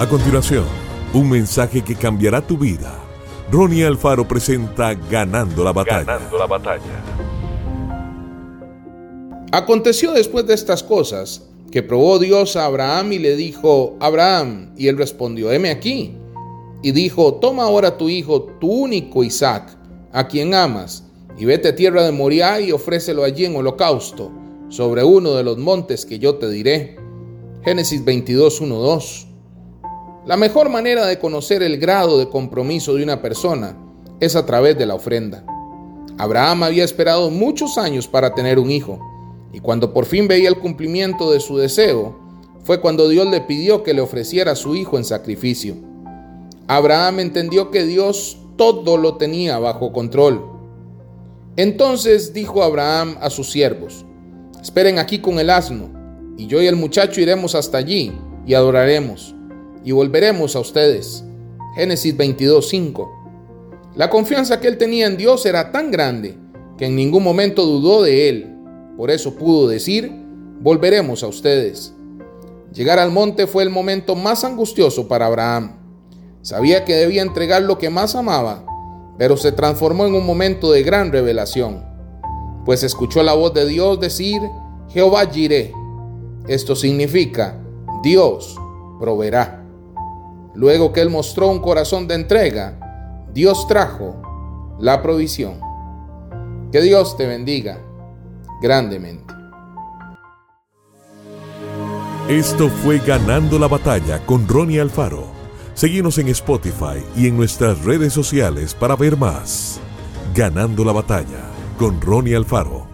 A continuación, un mensaje que cambiará tu vida. Ronnie Alfaro presenta Ganando la batalla. Ganando la batalla. Aconteció después de estas cosas que probó Dios a Abraham y le dijo, Abraham, y él respondió, heme aquí. Y dijo, toma ahora tu hijo, tu único Isaac, a quien amas, y vete a tierra de Moriah y ofrécelo allí en holocausto, sobre uno de los montes que yo te diré. Génesis 22, 1, 2. La mejor manera de conocer el grado de compromiso de una persona es a través de la ofrenda. Abraham había esperado muchos años para tener un hijo, y cuando por fin veía el cumplimiento de su deseo, fue cuando Dios le pidió que le ofreciera a su hijo en sacrificio. Abraham entendió que Dios todo lo tenía bajo control. Entonces dijo Abraham a sus siervos, esperen aquí con el asno, y yo y el muchacho iremos hasta allí y adoraremos y volveremos a ustedes. Génesis 22:5. La confianza que él tenía en Dios era tan grande que en ningún momento dudó de él. Por eso pudo decir, volveremos a ustedes. Llegar al monte fue el momento más angustioso para Abraham. Sabía que debía entregar lo que más amaba, pero se transformó en un momento de gran revelación, pues escuchó la voz de Dios decir, Jehová Jireh. Esto significa, Dios proveerá. Luego que él mostró un corazón de entrega, Dios trajo la provisión. Que Dios te bendiga grandemente. Esto fue Ganando la Batalla con Ronnie Alfaro. Seguimos en Spotify y en nuestras redes sociales para ver más. Ganando la Batalla con Ronnie Alfaro.